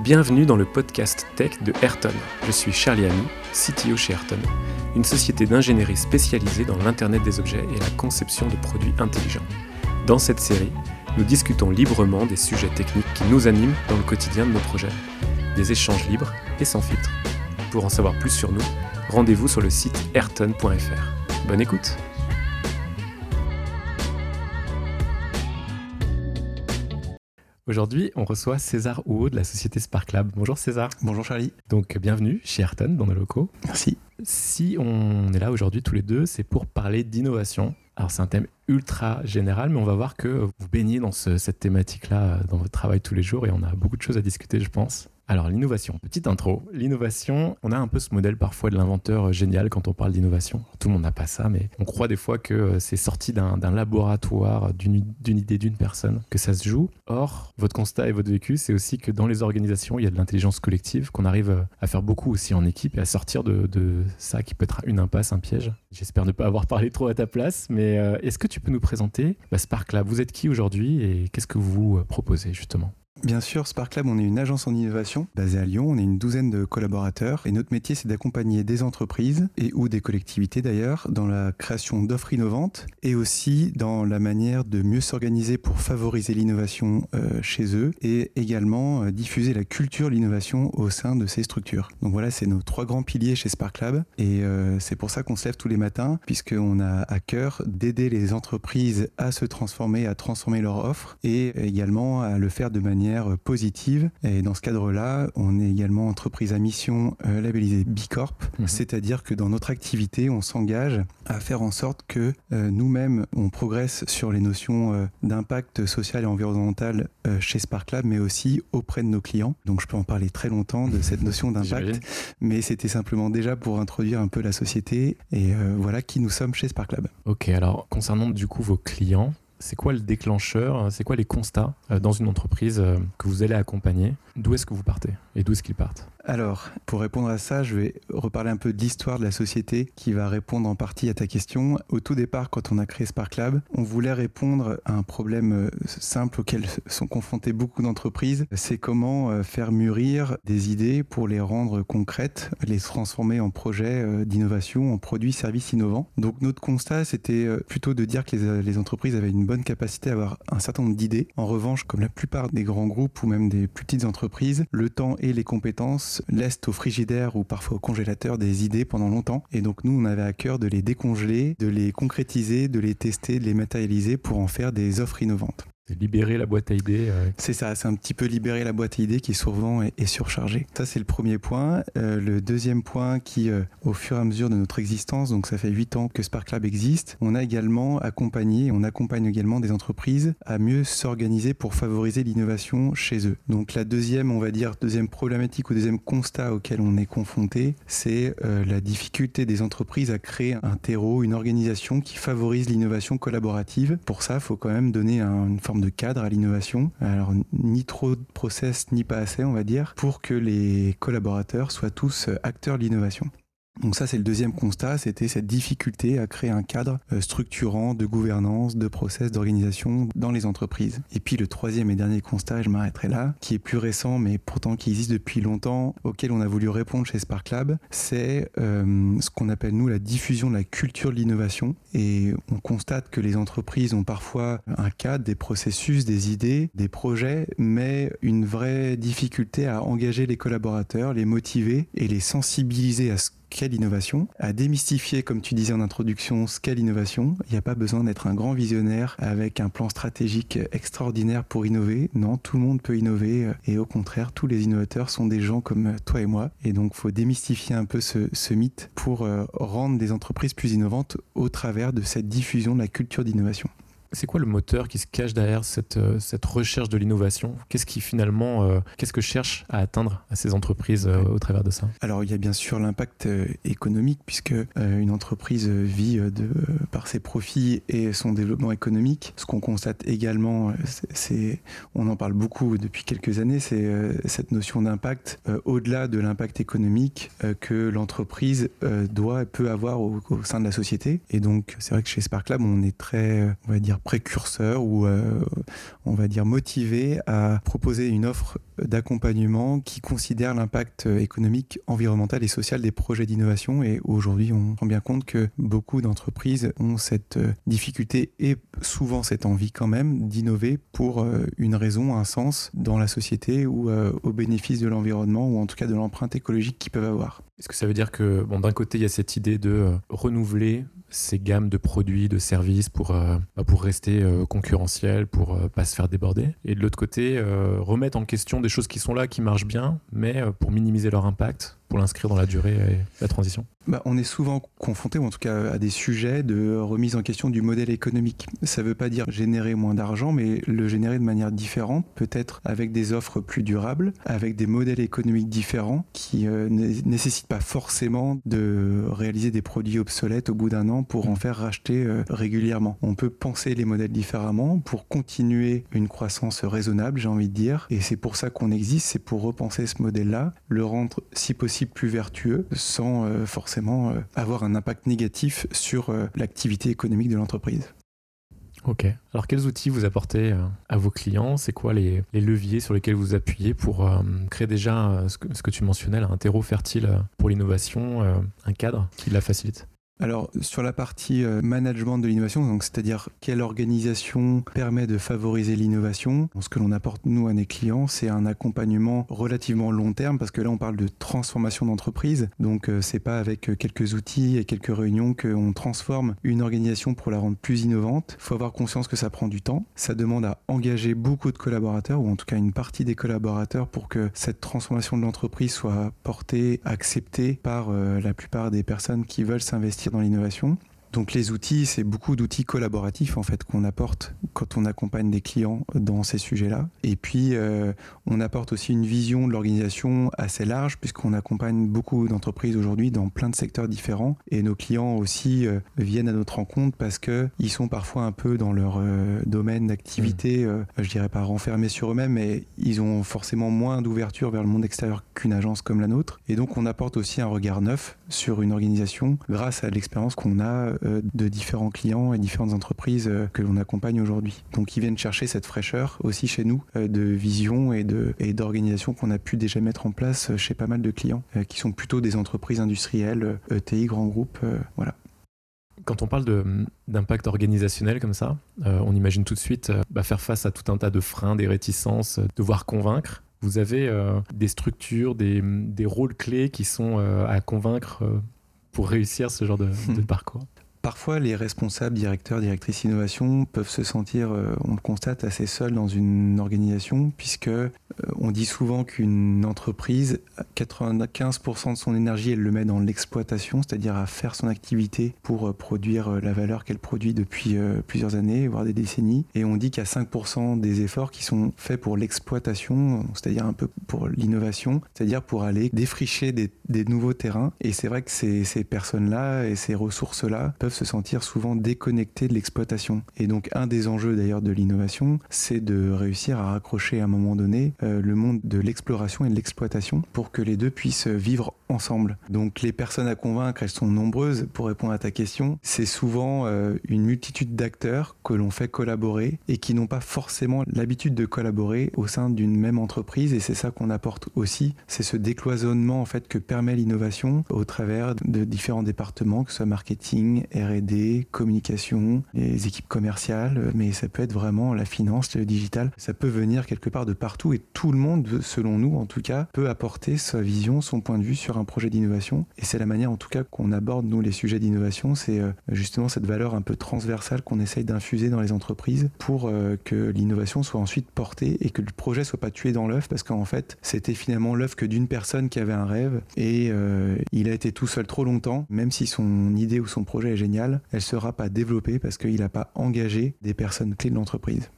Bienvenue dans le podcast Tech de Ayrton. Je suis Charlie Ami, CTO chez Ayrton, une société d'ingénierie spécialisée dans l'Internet des objets et la conception de produits intelligents. Dans cette série, nous discutons librement des sujets techniques qui nous animent dans le quotidien de nos projets. Des échanges libres et sans filtre. Pour en savoir plus sur nous, rendez-vous sur le site ayrton.fr. Bonne écoute Aujourd'hui, on reçoit César Houot de la société SparkLab. Bonjour César. Bonjour Charlie. Donc bienvenue chez Ayrton dans nos locaux. Merci. Si on est là aujourd'hui tous les deux, c'est pour parler d'innovation. Alors c'est un thème ultra général, mais on va voir que vous baignez dans cette thématique-là dans votre travail tous les jours et on a beaucoup de choses à discuter, je pense. Alors l'innovation, petite intro. L'innovation, on a un peu ce modèle parfois de l'inventeur euh, génial quand on parle d'innovation. Tout le monde n'a pas ça, mais on croit des fois que euh, c'est sorti d'un laboratoire, d'une idée d'une personne, que ça se joue. Or, votre constat et votre vécu, c'est aussi que dans les organisations, il y a de l'intelligence collective, qu'on arrive euh, à faire beaucoup aussi en équipe et à sortir de, ça qui peut être une impasse, un piège. J'espère ne pas avoir parlé trop à ta place, mais est-ce que tu peux nous présenter bah, Spark Lab Vous êtes qui aujourd'hui et qu'est-ce que vous proposez justement? Bien sûr, Spark Lab, on est une agence en innovation basée à Lyon. On est une douzaine de collaborateurs et notre métier, c'est d'accompagner des entreprises et ou des collectivités d'ailleurs dans la création d'offres innovantes et aussi dans la manière de mieux s'organiser pour favoriser l'innovation euh, chez eux et également euh, diffuser la culture l'innovation au sein de ces structures. Donc voilà, c'est nos trois grands piliers chez Spark Lab et euh, c'est pour ça qu'on se lève tous les matins puisqu'on a à cœur d'aider les entreprises à se transformer, à transformer leur offre et également à le faire de manière positive. Et dans ce cadre-là, on est également entreprise à mission euh, labellisée B Corp, mhm. c'est-à-dire que dans notre activité, on s'engage à faire en sorte que euh, nous-mêmes, on progresse sur les notions euh, d'impact social et environnemental chez Spark Lab, mais aussi auprès de nos clients. Donc je peux en parler très longtemps de cette notion d'impact, mais c'était simplement déjà pour introduire un peu la société et voilà qui nous sommes chez Spark Lab. Ok, alors concernant du coup vos clients, c'est quoi le déclencheur C'est quoi les constats euh, dans une entreprise euh, que vous allez accompagner? D'où est-ce que vous partez? Et d'où est-ce qu'ils partent? Alors, pour répondre à ça, je vais reparler un peu de l'histoire de la société qui va répondre en partie à ta question. Au tout départ, quand on a créé Spark Lab, on voulait répondre à un problème euh, simple auquel sont confrontées beaucoup d'entreprises. C'est comment euh, faire mûrir des idées pour les rendre concrètes, les transformer en projets euh, d'innovation, en produits, services innovants. Donc notre constat, c'était plutôt de dire que les, les entreprises avaient une bonne capacité à avoir un certain nombre d'idées. En revanche, comme la plupart des grands groupes ou même des plus petites entreprises, le temps et les compétences laissent au frigidaire ou parfois au congélateur des idées pendant longtemps. Et donc nous, on avait à cœur de les décongeler, de les concrétiser, de les tester, de les matérialiser pour en faire des offres innovantes. Libérer la boîte à idées. Euh, c'est ça, c'est un petit peu libérer la boîte à idées qui souvent est, surchargée. Ça, c'est le premier point. Euh, le deuxième point qui, euh, au fur et à mesure de notre existence, donc ça fait huit ans que Spark Lab existe, on a également accompagné, on accompagne également des entreprises à mieux s'organiser pour favoriser l'innovation chez eux. Donc la deuxième, on va dire, deuxième problématique ou deuxième constat auquel on est confronté, c'est la difficulté des entreprises à créer un terreau, une organisation qui favorise l'innovation collaborative. Pour ça, il faut quand même donner une de cadre à l'innovation. Alors, ni trop de process, ni pas assez, on va dire, pour que les collaborateurs soient tous acteurs de l'innovation. Donc ça, c'est le deuxième constat, c'était cette difficulté à créer un cadre euh, structurant de gouvernance, de process, d'organisation dans les entreprises. Et puis le troisième et dernier constat, et je m'arrêterai là, qui est plus récent, mais pourtant qui existe depuis longtemps, auquel on a voulu répondre chez Spark Lab, c'est euh, ce qu'on appelle nous la diffusion de la culture de l'innovation. Et on constate que les entreprises ont parfois un cadre, des processus, des idées, des projets, mais une vraie difficulté à engager les collaborateurs, les motiver et les sensibiliser à ce quelle innovation, à démystifier, comme tu disais en introduction, ce qu'est l'innovation. Il n'y a pas besoin d'être un grand visionnaire avec un plan stratégique extraordinaire pour innover. Non, tout le monde peut innover et au contraire, tous les innovateurs sont des gens comme toi et moi. Et donc, il faut démystifier un peu ce, ce mythe pour euh, rendre des entreprises plus innovantes au travers de cette diffusion de la culture d'innovation. C'est quoi le moteur qui se cache derrière cette, euh, cette recherche de l'innovation? Qu'est-ce qui finalement, euh, qu'est-ce que cherche à atteindre à ces entreprises euh, au travers de ça? Alors il y a bien sûr l'impact économique puisque une entreprise vit de, par ses profits et son développement économique. Ce qu'on constate également, c'est, on en parle beaucoup depuis quelques années, c'est cette notion d'impact au-delà de l'impact économique que l'entreprise doit et peut avoir au, au, sein de la société. Et donc c'est vrai que chez Spark Lab, on est très, on va dire précurseur ou euh, on va dire motivé à proposer une offre d'accompagnement qui considèrent l'impact économique, environnemental et social des projets d'innovation. Et aujourd'hui, on rend bien compte que beaucoup d'entreprises ont cette difficulté et souvent cette envie quand même d'innover pour une raison, un sens dans la société ou au bénéfice de l'environnement ou en tout cas de l'empreinte écologique qu'ils peuvent avoir. Est-ce que ça veut dire que, d'un côté, il y a cette idée de renouveler ces gammes de produits, de services pour, euh, bah, pour rester euh, concurrentiel, pour euh, pas se faire déborder? Et de l'autre côté, remettre en question des choses qui sont là, qui marchent bien, mais pour minimiser leur impact, pour l'inscrire dans la durée et la transition bah, On est souvent confronté, ou en tout cas à des sujets de remise en question du modèle économique. Ça ne veut pas dire générer moins d'argent, mais le générer de manière différente, peut-être avec des offres plus durables, avec des modèles économiques différents qui ne nécessitent pas forcément de réaliser des produits obsolètes au bout d'un an pour en faire racheter euh, régulièrement. On peut penser les modèles différemment pour continuer une croissance raisonnable, j'ai envie de dire. Et c'est pour ça qu'on existe, c'est pour repenser ce modèle-là, le rendre si possible plus vertueux sans euh, forcément euh, avoir un impact négatif sur l'activité économique de l'entreprise. Ok. Alors quels outils vous apportez à vos clients? C'est quoi les, leviers sur lesquels vous appuyez pour créer déjà ce, que, tu mentionnais, un terreau fertile pour l'innovation, un cadre qui la facilite? Alors sur la partie euh, management de l'innovation, donc c'est-à-dire quelle organisation permet de favoriser l'innovation, ce que l'on apporte nous à nos clients, c'est un accompagnement relativement long terme parce que là on parle de transformation d'entreprise, donc euh, c'est pas avec euh, quelques outils et quelques réunions qu'on transforme une organisation pour la rendre plus innovante. Il faut avoir conscience que ça prend du temps, ça demande à engager beaucoup de collaborateurs ou en tout cas une partie des collaborateurs pour que cette transformation de l'entreprise soit portée, acceptée par la plupart des personnes qui veulent s'investir dans l'innovation. Donc les outils, c'est beaucoup d'outils collaboratifs en fait qu'on apporte quand on accompagne des clients dans ces sujets-là. Et puis euh, on apporte aussi une vision de l'organisation assez large puisqu'on accompagne beaucoup d'entreprises aujourd'hui dans plein de secteurs différents. Et nos clients aussi euh, viennent à notre rencontre parce que ils sont parfois un peu dans leur euh, domaine d'activité, mmh. je dirais pas renfermés sur eux-mêmes, mais ils ont forcément moins d'ouverture vers le monde extérieur qu'une agence comme la nôtre. Et donc on apporte aussi un regard neuf sur une organisation grâce à l'expérience qu'on a de différents clients et différentes entreprises euh, que l'on accompagne aujourd'hui. Donc ils viennent chercher cette fraîcheur aussi chez nous euh, de vision et de et d'organisation qu'on a pu déjà mettre en place chez pas mal de clients qui sont plutôt des entreprises industrielles, ETI, grands groupes, voilà. Quand on parle d'impact organisationnel comme ça, on imagine tout de suite bah, faire face à tout un tas de freins, des réticences, devoir convaincre. Vous avez des structures, des, des, rôles clés qui sont à convaincre pour réussir ce genre de, de parcours? Parfois, les responsables, directeurs, directrices innovation peuvent se sentir, euh, on le constate, assez seuls dans une organisation, puisque euh, on dit souvent qu'une entreprise, 95% de son énergie, elle le met dans l'exploitation, c'est-à-dire à faire son activité pour euh, produire la valeur qu'elle produit depuis plusieurs années, voire des décennies. Et on dit qu'il y a 5% des efforts qui sont faits pour l'exploitation, c'est-à-dire un peu pour l'innovation, c'est-à-dire pour aller défricher des, nouveaux terrains. Et c'est vrai que ces, ces personnes-là et ces ressources-là peuvent se sentir souvent déconnectés de l'exploitation. Et donc un des enjeux d'ailleurs de l'innovation, c'est de réussir à raccrocher à un moment donné euh, le monde de l'exploration et de l'exploitation pour que les deux puissent vivre Donc les personnes à convaincre, elles sont nombreuses pour répondre à ta question. C'est souvent euh, une multitude d'acteurs que l'on fait collaborer et qui n'ont pas forcément l'habitude de collaborer au sein d'une même entreprise et c'est ça qu'on apporte aussi, c'est ce décloisonnement en fait que permet l'innovation au travers de différents départements, que ce soit marketing, R&D, communication, les équipes commerciales, mais ça peut être vraiment la finance, le digital. Ça peut venir quelque part de partout et tout le monde, selon nous en tout cas, peut apporter sa vision, son point de vue sur un projet d'innovation. Et c'est la manière en tout cas qu'on aborde nous les sujets d'innovation, c'est euh, justement cette valeur un peu transversale qu'on essaye d'infuser dans les entreprises pour euh, que l'innovation soit ensuite portée et que le projet soit pas tué dans l'œuf parce qu'en fait c'était finalement l'œuf que d'une personne qui avait un rêve et euh, il a été tout seul trop longtemps, même si son idée ou son projet est génial elle elle sera pas développée parce qu'il n'a pas engagé des personnes clés de l'entreprise.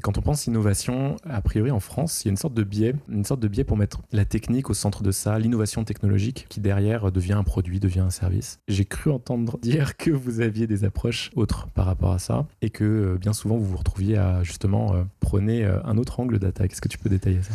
Quand on pense innovation, a priori en France, il y a une sorte de biais, une sorte de biais pour mettre la technique au centre de ça, l'innovation technologique, qui derrière devient un produit, devient un service. J'ai cru entendre dire que vous aviez des approches autres par rapport à ça, et que euh, bien souvent vous vous retrouviez à justement euh, prôner euh, un autre angle d'attaque. Est-ce que tu peux détailler ça?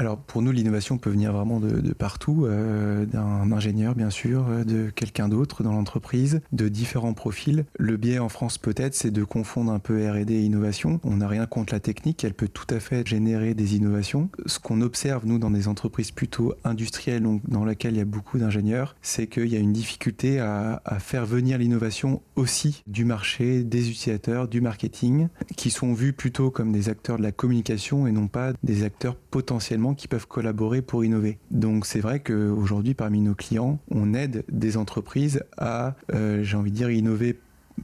Alors pour nous, l'innovation peut venir vraiment de, partout, euh, d'un ingénieur bien sûr, euh, de quelqu'un d'autre dans l'entreprise, de différents profils. Le biais en France peut-être, c'est de confondre un peu R&D et innovation. On n'a rien contre la technique, elle peut tout à fait générer des innovations. Ce qu'on observe nous dans des entreprises plutôt industrielles, donc dans lesquelles il y a beaucoup d'ingénieurs, c'est qu'il y a une difficulté à, à faire venir l'innovation aussi du marché, des utilisateurs, du marketing, qui sont vus plutôt comme des acteurs de la communication et non pas des acteurs potentiellement qui peuvent collaborer pour innover. Donc c'est vrai qu'aujourd'hui, parmi nos clients, on aide des entreprises à, euh, j'ai envie de dire, innover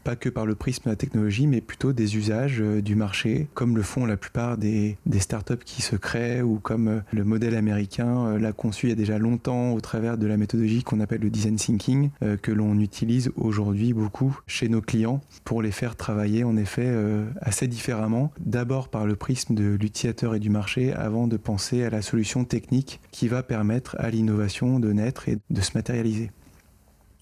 pas que par le prisme de la technologie, mais plutôt des usages euh, du marché, comme le font la plupart des, des startups qui se créent ou comme euh, le modèle américain euh, l'a conçu il y a déjà longtemps au travers de la méthodologie qu'on appelle le design thinking, que l'on utilise aujourd'hui beaucoup chez nos clients pour les faire travailler en effet assez différemment, d'abord par le prisme de l'utilisateur et du marché avant de penser à la solution technique qui va permettre à l'innovation de naître et de se matérialiser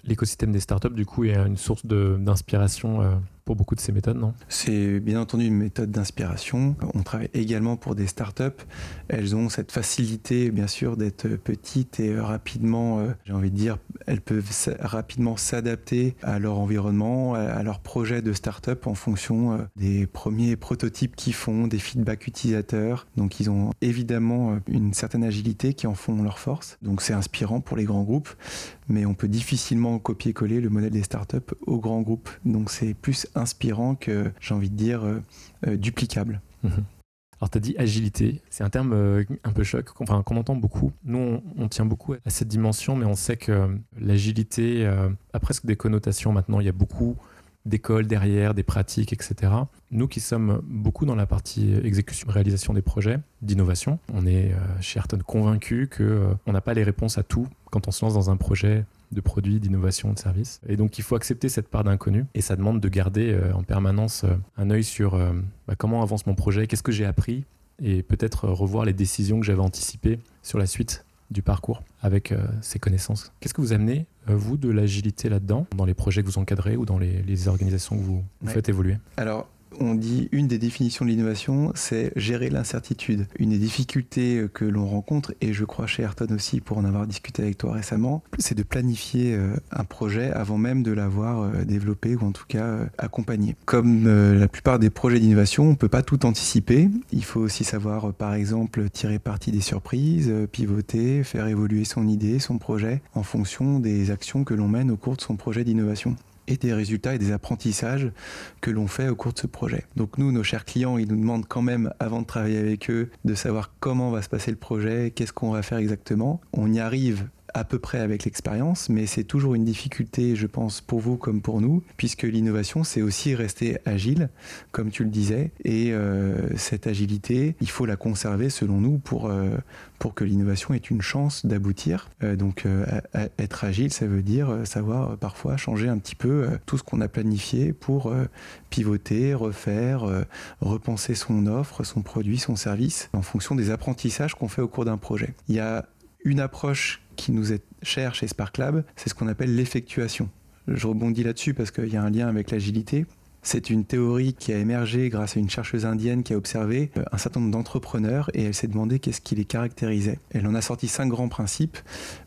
l'écosystème des startups, du coup, est une source d'inspiration euh, pour beaucoup de ces méthodes, non? C'est bien entendu une méthode d'inspiration. On travaille également pour des startups. Elles ont cette facilité, bien sûr, d'être petites et rapidement, euh, j'ai envie de dire, elles peuvent rapidement s'adapter à leur environnement, à leur projet de startup en fonction euh, des premiers prototypes qu'ils font, des feedbacks utilisateurs. Donc, ils ont évidemment une certaine agilité qui en font leur force. Donc, c'est inspirant pour les grands groupes, mais on peut difficilement copier-coller le modèle des startups aux grands groupes. Donc, c'est plus inspirant que, j'ai envie de dire, euh, euh, duplicable. Mhm. Alors, tu as dit agilité, c'est un terme euh, un peu choc, enfin, qu'on entend beaucoup. Nous, on, tient beaucoup à cette dimension, mais on sait que l'agilité a presque des connotations maintenant. Il y a beaucoup d'écoles derrière, des pratiques, etc. Nous qui sommes beaucoup dans la partie exécution, réalisation des projets, d'innovation, on est chez Ayrton convaincus qu'on n'a pas les réponses à tout quand on se lance dans un projet de produits, d'innovation, de services. Et donc il faut accepter cette part d'inconnu et ça demande de garder euh, en permanence euh, un œil sur euh, bah, comment avance mon projet, qu'est-ce que j'ai appris et peut-être revoir les décisions que j'avais anticipées sur la suite du parcours avec ces connaissances. Qu'est-ce que vous amenez, vous, de l'agilité là-dedans, dans les projets que vous encadrez ou dans les, organisations que vous, faites évoluer? Alors, on dit une des définitions de l'innovation, c'est gérer l'incertitude. Une des difficultés que l'on rencontre, et je crois chez Ayrton aussi pour en avoir discuté avec toi récemment, c'est de planifier euh, un projet avant même de l'avoir euh, développé ou en tout cas euh, accompagné. Comme la plupart des projets d'innovation, on ne peut pas tout anticiper. Il faut aussi savoir, par exemple, tirer parti des surprises, pivoter, faire évoluer son idée, son projet en fonction des actions que l'on mène au cours de son projet d'innovation et des résultats et des apprentissages que l'on fait au cours de ce projet. Donc nous, nos chers clients, ils nous demandent quand même, avant de travailler avec eux, de savoir comment va se passer le projet, qu'est-ce qu'on va faire exactement. On y arrive à peu près avec l'expérience, mais c'est toujours une difficulté, je pense, pour vous comme pour nous, puisque l'innovation, c'est aussi rester agile, comme tu le disais, et euh, cette agilité, il faut la conserver selon nous pour, euh, pour que l'innovation ait une chance d'aboutir. Euh, donc être agile, ça veut dire savoir parfois changer un petit peu tout ce qu'on a planifié pour pivoter, refaire, repenser son offre, son produit, son service, en fonction des apprentissages qu'on fait au cours d'un projet. Il y a une approche qui nous est chère chez SparkLab, c'est ce qu'on appelle l'effectuation. Je rebondis là-dessus parce qu'il y a un lien avec l'agilité. C'est une théorie qui a émergé grâce à une chercheuse indienne qui a observé euh, un certain nombre d'entrepreneurs et elle s'est demandé qu'est-ce qui les caractérisait. Elle en a sorti cinq grands principes,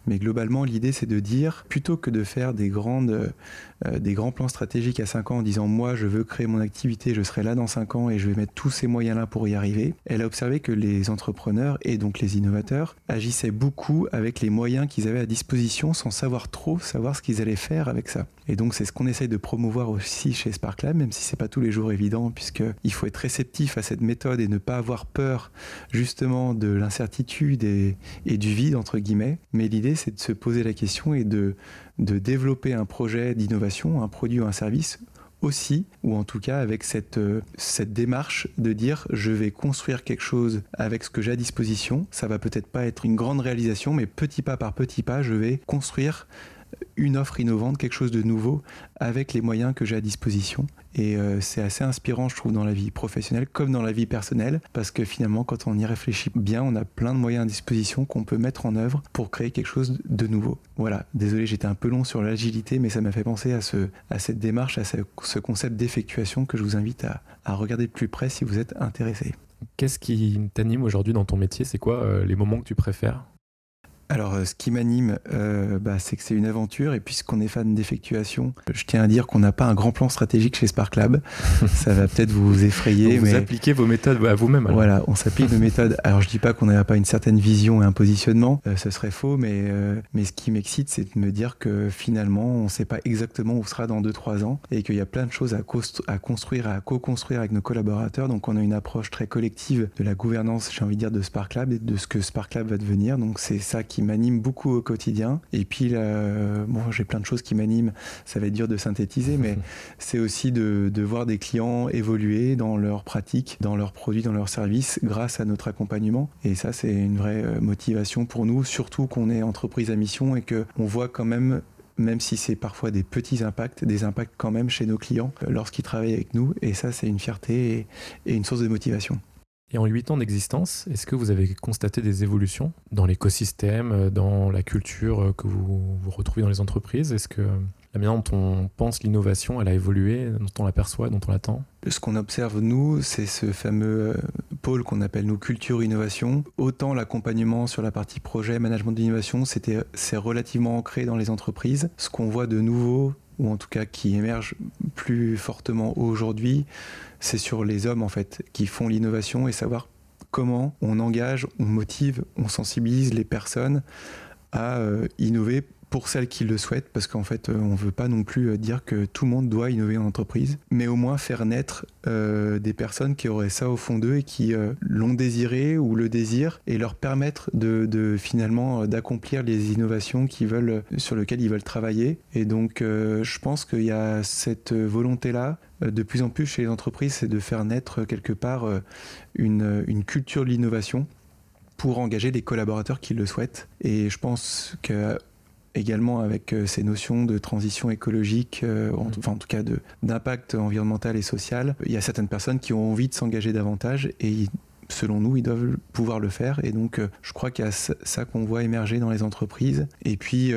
mais globalement l'idée c'est de dire plutôt que de faire euh, des grands plans stratégiques à 5 ans en disant moi je veux créer mon activité, je serai là dans 5 ans et je vais mettre tous ces moyens-là pour y arriver. Elle a observé que les entrepreneurs et donc les innovateurs agissaient beaucoup avec les moyens qu'ils avaient à disposition sans savoir trop savoir ce qu'ils allaient faire avec ça. Et donc c'est ce qu'on essaye de promouvoir aussi chez SparkLab, même si c'est pas tous les jours évident, puisqu'il faut être réceptif à cette méthode et ne pas avoir peur justement de l'incertitude et, du vide entre guillemets. Mais l'idée c'est de se poser la question et de de développer un projet d'innovation, un produit ou un service aussi, ou en tout cas avec cette, euh, cette démarche de dire je vais construire quelque chose avec ce que j'ai à disposition. Ça va peut-être pas être une grande réalisation, mais petit pas par petit pas, je vais construire une offre innovante, quelque chose de nouveau avec les moyens que j'ai à disposition. Et euh, c'est assez inspirant, je trouve, dans la vie professionnelle comme dans la vie personnelle, parce que finalement, quand on y réfléchit bien, on a plein de moyens à disposition qu'on peut mettre en œuvre pour créer quelque chose de nouveau. Voilà, désolé, j'étais un peu long sur l'agilité, mais ça m'a fait penser à, ce, à cette démarche, à ce, concept d'effectuation que je vous invite à, à regarder de plus près si vous êtes intéressé. Qu'est-ce qui t'anime aujourd'hui dans ton métier? C'est quoi les moments que tu préfères? Alors, euh, ce qui m'anime, euh, bah, c'est que c'est une aventure. Et puisqu'on est fan d'effectuation, je tiens à dire qu'on n'a pas un grand plan stratégique chez Spark Lab. Ça va peut-être vous effrayer. vous appliquez vos méthodes à vous-même. Voilà, on s'applique nos méthodes. Alors, je dis pas qu'on n'a pas une certaine vision et un positionnement. Euh, ce serait faux. Mais, mais ce qui m'excite, c'est de me dire que finalement, on ne sait pas exactement où sera dans 2-3 ans et qu'il y a plein de choses à, à construire, à co-construire avec nos collaborateurs. Donc, on a une approche très collective de la gouvernance, j'ai envie de dire, de Spark Lab et de ce que Spark Lab va devenir. Donc, c'est ça qui m'anime beaucoup au quotidien. Et puis, bon, j'ai plein de choses qui m'animent. Ça va être dur de synthétiser, mais c'est aussi de, de, voir des clients évoluer dans leurs pratiques, dans leurs produits, dans leurs services, grâce à notre accompagnement. Et ça, c'est une vraie euh, motivation pour nous, surtout qu'on est entreprise à mission et qu'on voit quand même même si c'est parfois des petits impacts, des impacts quand même chez nos clients euh, lorsqu'ils travaillent avec nous. Et ça, c'est une fierté et une source de motivation. Et en 8 ans d'existence, est-ce que vous avez constaté des évolutions dans l'écosystème, euh, dans la culture euh, que vous, retrouvez dans les entreprises? Est-ce que la manière dont on pense l'innovation, elle a évolué, dont on l'aperçoit, dont on l'attend? Ce qu'on observe, nous, c'est ce fameux euh, pôle qu'on appelle nous culture innovation. Autant l'accompagnement sur la partie projet, management d'innovation, c'est relativement ancré dans les entreprises. Ce qu'on voit de nouveau, ou en tout cas qui émerge plus fortement aujourd'hui, c'est sur les hommes en fait qui font l'innovation et savoir comment on engage, on motive, on sensibilise les personnes à euh, innover pour celles qui le souhaitent, parce qu'en fait, euh, on ne veut pas non plus euh, dire que tout le monde doit innover en entreprise, mais au moins faire naître euh, des personnes qui auraient ça au fond d'eux et qui l'ont désiré ou le désirent, et leur permettre de, finalement d'accomplir les innovations qui veulent, sur lesquelles ils veulent travailler. Et donc, je pense qu'il y a cette volonté-là de plus en plus chez les entreprises, c'est de faire naître quelque part une, une culture de l'innovation pour engager les collaborateurs qui le souhaitent. Et je pense que également avec euh, ces notions de transition écologique, euh, en, enfin en tout cas d'impact environnemental et social. Il y a certaines personnes qui ont envie de s'engager davantage et selon nous, ils doivent pouvoir le faire. Et donc, euh, je crois qu'il y a ça qu'on voit émerger dans les entreprises. Et puis,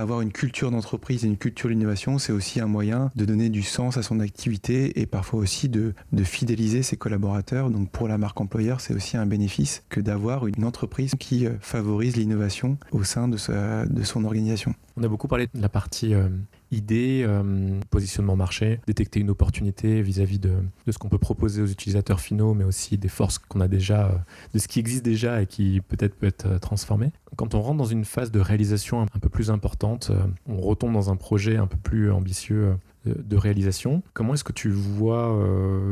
avoir une culture d'entreprise et une culture d'innovation, c'est aussi un moyen de donner du sens à son activité et parfois aussi de, de fidéliser ses collaborateurs. Donc, pour la marque employeur, c'est aussi un bénéfice que d'avoir une entreprise qui euh, favorise l'innovation au sein de, sa, de son organisation. On a beaucoup parlé de la partie idée, euh, positionnement marché, détecter une opportunité vis-à-vis de, ce qu'on peut proposer aux utilisateurs finaux, mais aussi des forces qu'on a déjà, euh, de ce qui existe déjà et qui peut-être peut être euh, transformé. Quand on rentre dans une phase de réalisation un peu plus importante, on retombe dans un projet un peu plus ambitieux de réalisation. Comment est-ce que tu vois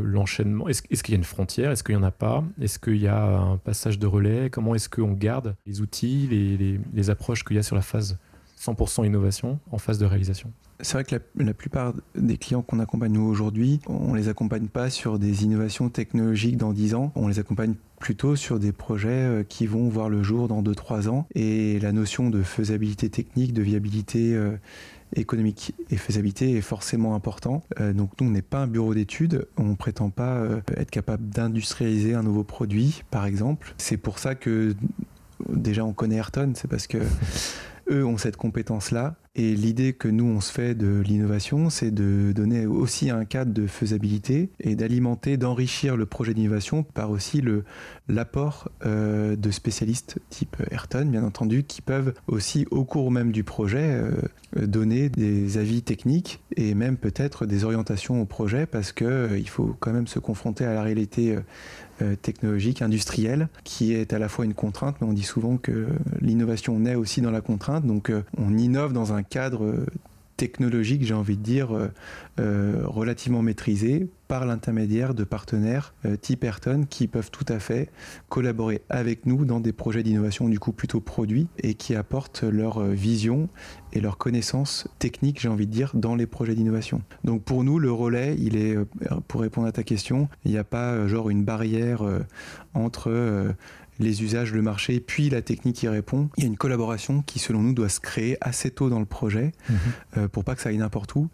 l'enchaînement? Est-ce, qu'il y a une frontière? Est-ce qu'il n'y en a pas? Est-ce qu'il y a un passage de relais? Comment est-ce qu'on garde les outils, les, les approches qu'il y a sur la phase? 100% innovation en phase de réalisation c'est vrai que la, plupart des clients qu'on accompagne nous aujourd'hui, on les accompagne pas sur des innovations technologiques dans 10 ans, on les accompagne plutôt sur des projets euh, qui vont voir le jour dans 2-3 ans. Et la notion de faisabilité technique, de viabilité euh, économique et faisabilité est forcément important. Euh, donc nous, on n'est pas un bureau d'études, on ne prétend pas être capable d'industrialiser un nouveau produit, par exemple. C'est pour ça que déjà on connaît Ayrton, c'est parce que eux ont cette compétence-là. Et l'idée que nous, on se fait de l'innovation, c'est de donner aussi un cadre de faisabilité et d'alimenter, d'enrichir le projet d'innovation par aussi l'apport euh, de spécialistes type Ayrton, bien entendu, qui peuvent aussi, au cours même du projet, euh, donner des avis techniques et même peut-être des orientations au projet parce qu'il euh, faut quand même se confronter à la réalité technologique, industrielle, qui est à la fois une contrainte, mais on dit souvent que l'innovation naît aussi dans la contrainte. Donc euh, on innove dans un cadre technologique, j'ai envie de dire, euh, relativement maîtrisé par l'intermédiaire de partenaires type Ayrton qui peuvent tout à fait collaborer avec nous dans des projets d'innovation du coup plutôt produits et qui apportent leur vision et leur connaissance technique, j'ai envie de dire, dans les projets d'innovation. Donc pour nous, le relais, il est, euh, pour répondre à ta question, il n'y a pas euh, genre une barrière euh, entre les usages, le marché, puis la technique qui répond. Il y a une collaboration qui, selon nous, doit se créer assez tôt dans le projet mhm. pour pas que ça aille n'importe où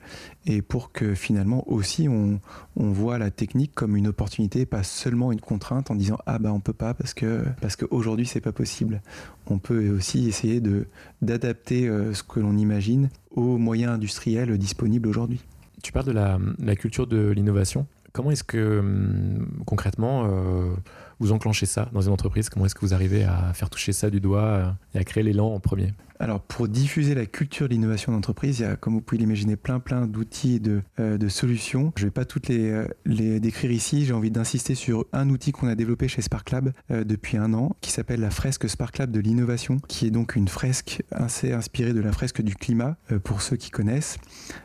et pour que finalement aussi on, on, voit la technique comme une opportunité, pas seulement une contrainte en disant ah bah on peut pas parce que parce qu'aujourd'hui c'est pas possible. On peut aussi essayer de d'adapter ce que l'on imagine aux moyens industriels disponibles aujourd'hui. Tu parles de la, culture de l'innovation. Comment est-ce que hum, concrètement euh, vous enclenchez ça dans une entreprise Comment est-ce que vous arrivez à faire toucher ça du doigt et à créer l'élan en premier? Alors, pour diffuser la culture de l'innovation d'entreprise, il y a, comme vous pouvez l'imaginer, plein, plein d'outils et de, euh, de, solutions. Je ne vais pas toutes les, euh, les décrire ici. J'ai envie d'insister sur un outil qu'on a développé chez Spark Lab euh, depuis un an, qui s'appelle la fresque Spark Lab de l'innovation, qui est donc une fresque assez inspirée de la fresque du climat, pour ceux qui connaissent.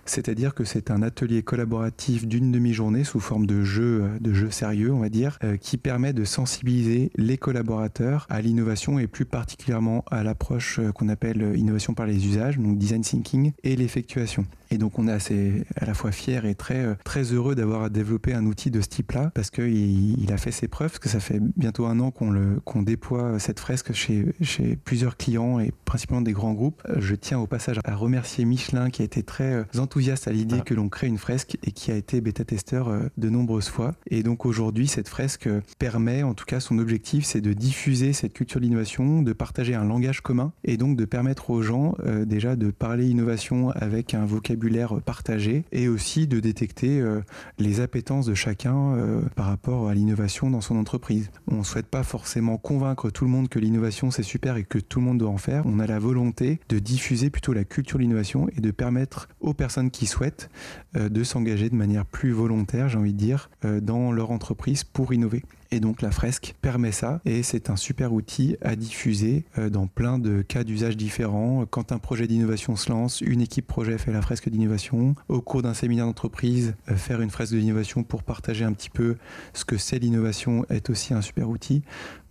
C'est-à-dire que c'est un atelier collaboratif d'une demi-journée sous forme de jeu, de jeu sérieux, on va dire, qui permet de sensibiliser les collaborateurs à l'innovation et plus particulièrement à l'approche qu'on appelle innovation par les usages, donc design thinking, et l'effectuation. Et donc on est assez à la fois fier et très, euh, très heureux d'avoir développé un outil de ce type-là, parce qu'il il a fait ses preuves, parce que ça fait bientôt un an qu'on qu'on déploie cette fresque chez, chez plusieurs clients et principalement des grands groupes. Euh, je tiens au passage à remercier Michelin qui a été très euh, enthousiaste à l'idée que l'on crée une fresque et qui a été bêta-testeur de nombreuses fois. Et donc aujourd'hui, cette fresque permet, en tout cas son objectif, c'est de diffuser cette culture d'innovation, de partager un langage commun et donc de permettre aux gens euh, déjà de parler innovation avec un vocabulaire partagé et aussi de détecter euh, les appétences de chacun euh, par rapport à l'innovation dans son entreprise. On ne souhaite pas forcément convaincre tout le monde que l'innovation c'est super et que tout le monde doit en faire. On a la volonté de diffuser plutôt la culture de l'innovation et de permettre aux personnes qui souhaitent de s'engager de manière plus volontaire, j'ai envie de dire, dans leur entreprise pour innover. Et donc la fresque permet ça et c'est un super outil à diffuser euh, dans plein de cas d'usage différents. Quand un projet d'innovation se lance, une équipe projet fait la fresque d'innovation. Au cours d'un séminaire d'entreprise, euh, faire une fresque d'innovation pour partager un petit peu ce que c'est l'innovation est aussi un super outil.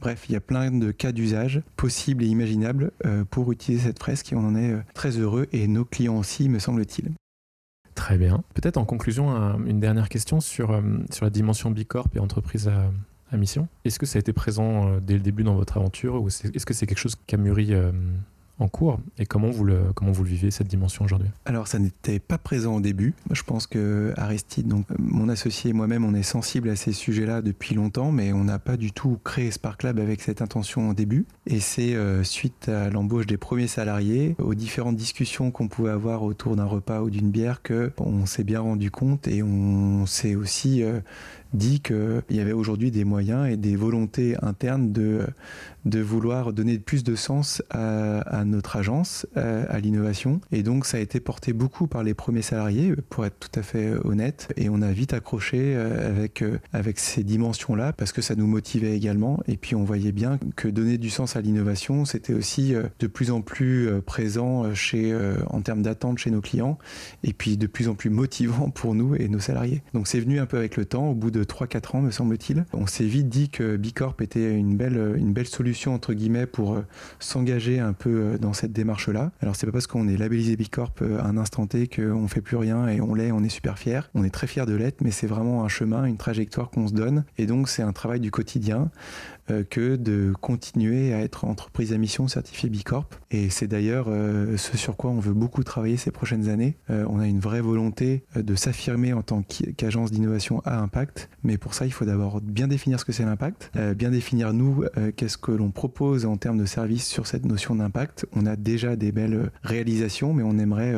Bref, il y a plein de cas d'usage possibles et imaginables euh, pour utiliser cette fresque et on en est très heureux et nos clients aussi, me semble-t-il. Très bien. Peut-être en conclusion, une dernière question sur, sur la dimension Bicorp et entreprise mission. Est-ce que ça a été présent euh, dès le début dans votre aventure ou est-ce que c'est quelque chose qui a mûri euh, en cours? Et comment vous le, comment vous le vivez cette dimension aujourd'hui? Alors ça n'était pas présent au début. Je pense que Aristide, donc mon associé et moi-même, on est sensible à ces sujets-là depuis longtemps, mais on n'a pas du tout créé Spark Lab avec cette intention au début. Et c'est euh, suite à l'embauche des premiers salariés, aux différentes discussions qu'on pouvait avoir autour d'un repas ou d'une bière, que on s'est bien rendu compte et on s'est aussi dit qu'il y avait aujourd'hui des moyens et des volontés internes de, de vouloir donner plus de sens à, notre agence, à, l'innovation. Et donc ça a été porté beaucoup par les premiers salariés, pour être tout à fait honnête. Et on a vite accroché euh, avec, euh, avec ces dimensions-là parce que ça nous motivait également. Et puis on voyait bien que donner du sens à l'innovation, c'était aussi euh, de plus en plus présent chez, en termes d'attente chez nos clients et puis de plus en plus motivant pour nous et nos salariés. Donc c'est venu un peu avec le temps, au bout de 3-4 ans me semble-t-il. On s'est vite dit que Bicorp était une belle, une belle solution entre guillemets pour euh, s'engager un peu euh, dans cette démarche-là. Alors c'est pas parce qu'on est labellisé Bicorp euh, à un instant T qu'on fait plus rien et on l'est, on est super fier. On est très fier de l'être, mais c'est vraiment un chemin, une trajectoire qu'on se donne. Et donc c'est un travail du quotidien. Euh, que de continuer à être entreprise à mission certifiée Bicorp. Et c'est d'ailleurs euh, ce sur quoi on veut beaucoup travailler ces prochaines années. Euh, on a une vraie volonté de s'affirmer en tant qu'agence d'innovation à impact, mais pour ça, il faut d'abord bien définir ce que c'est l'impact, bien définir nous qu'est-ce que l'on propose en termes de services sur cette notion d'impact. On a déjà des belles réalisations, mais on aimerait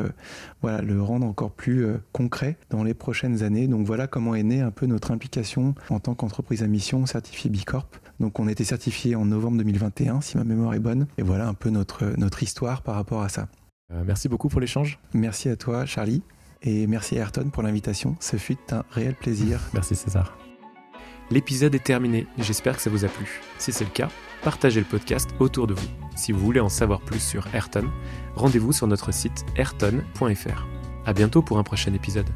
voilà, le rendre encore plus concret dans les prochaines années. Donc voilà comment est née un peu notre implication en tant qu'entreprise à mission certifiée Bicorp. Donc on a été certifié en novembre 2021, si ma mémoire est bonne. Et voilà un peu notre, notre histoire par rapport à ça. Euh, merci beaucoup pour l'échange. Merci à toi, Charlie. Et merci à Ayrton pour l'invitation. Ce fut un réel plaisir. Merci César. L'épisode est terminé. J'espère que ça vous a plu. Si c'est le cas, partagez le podcast autour de vous. Si vous voulez en savoir plus sur Ayrton, rendez-vous sur notre site ayrton.fr. À bientôt pour un prochain épisode.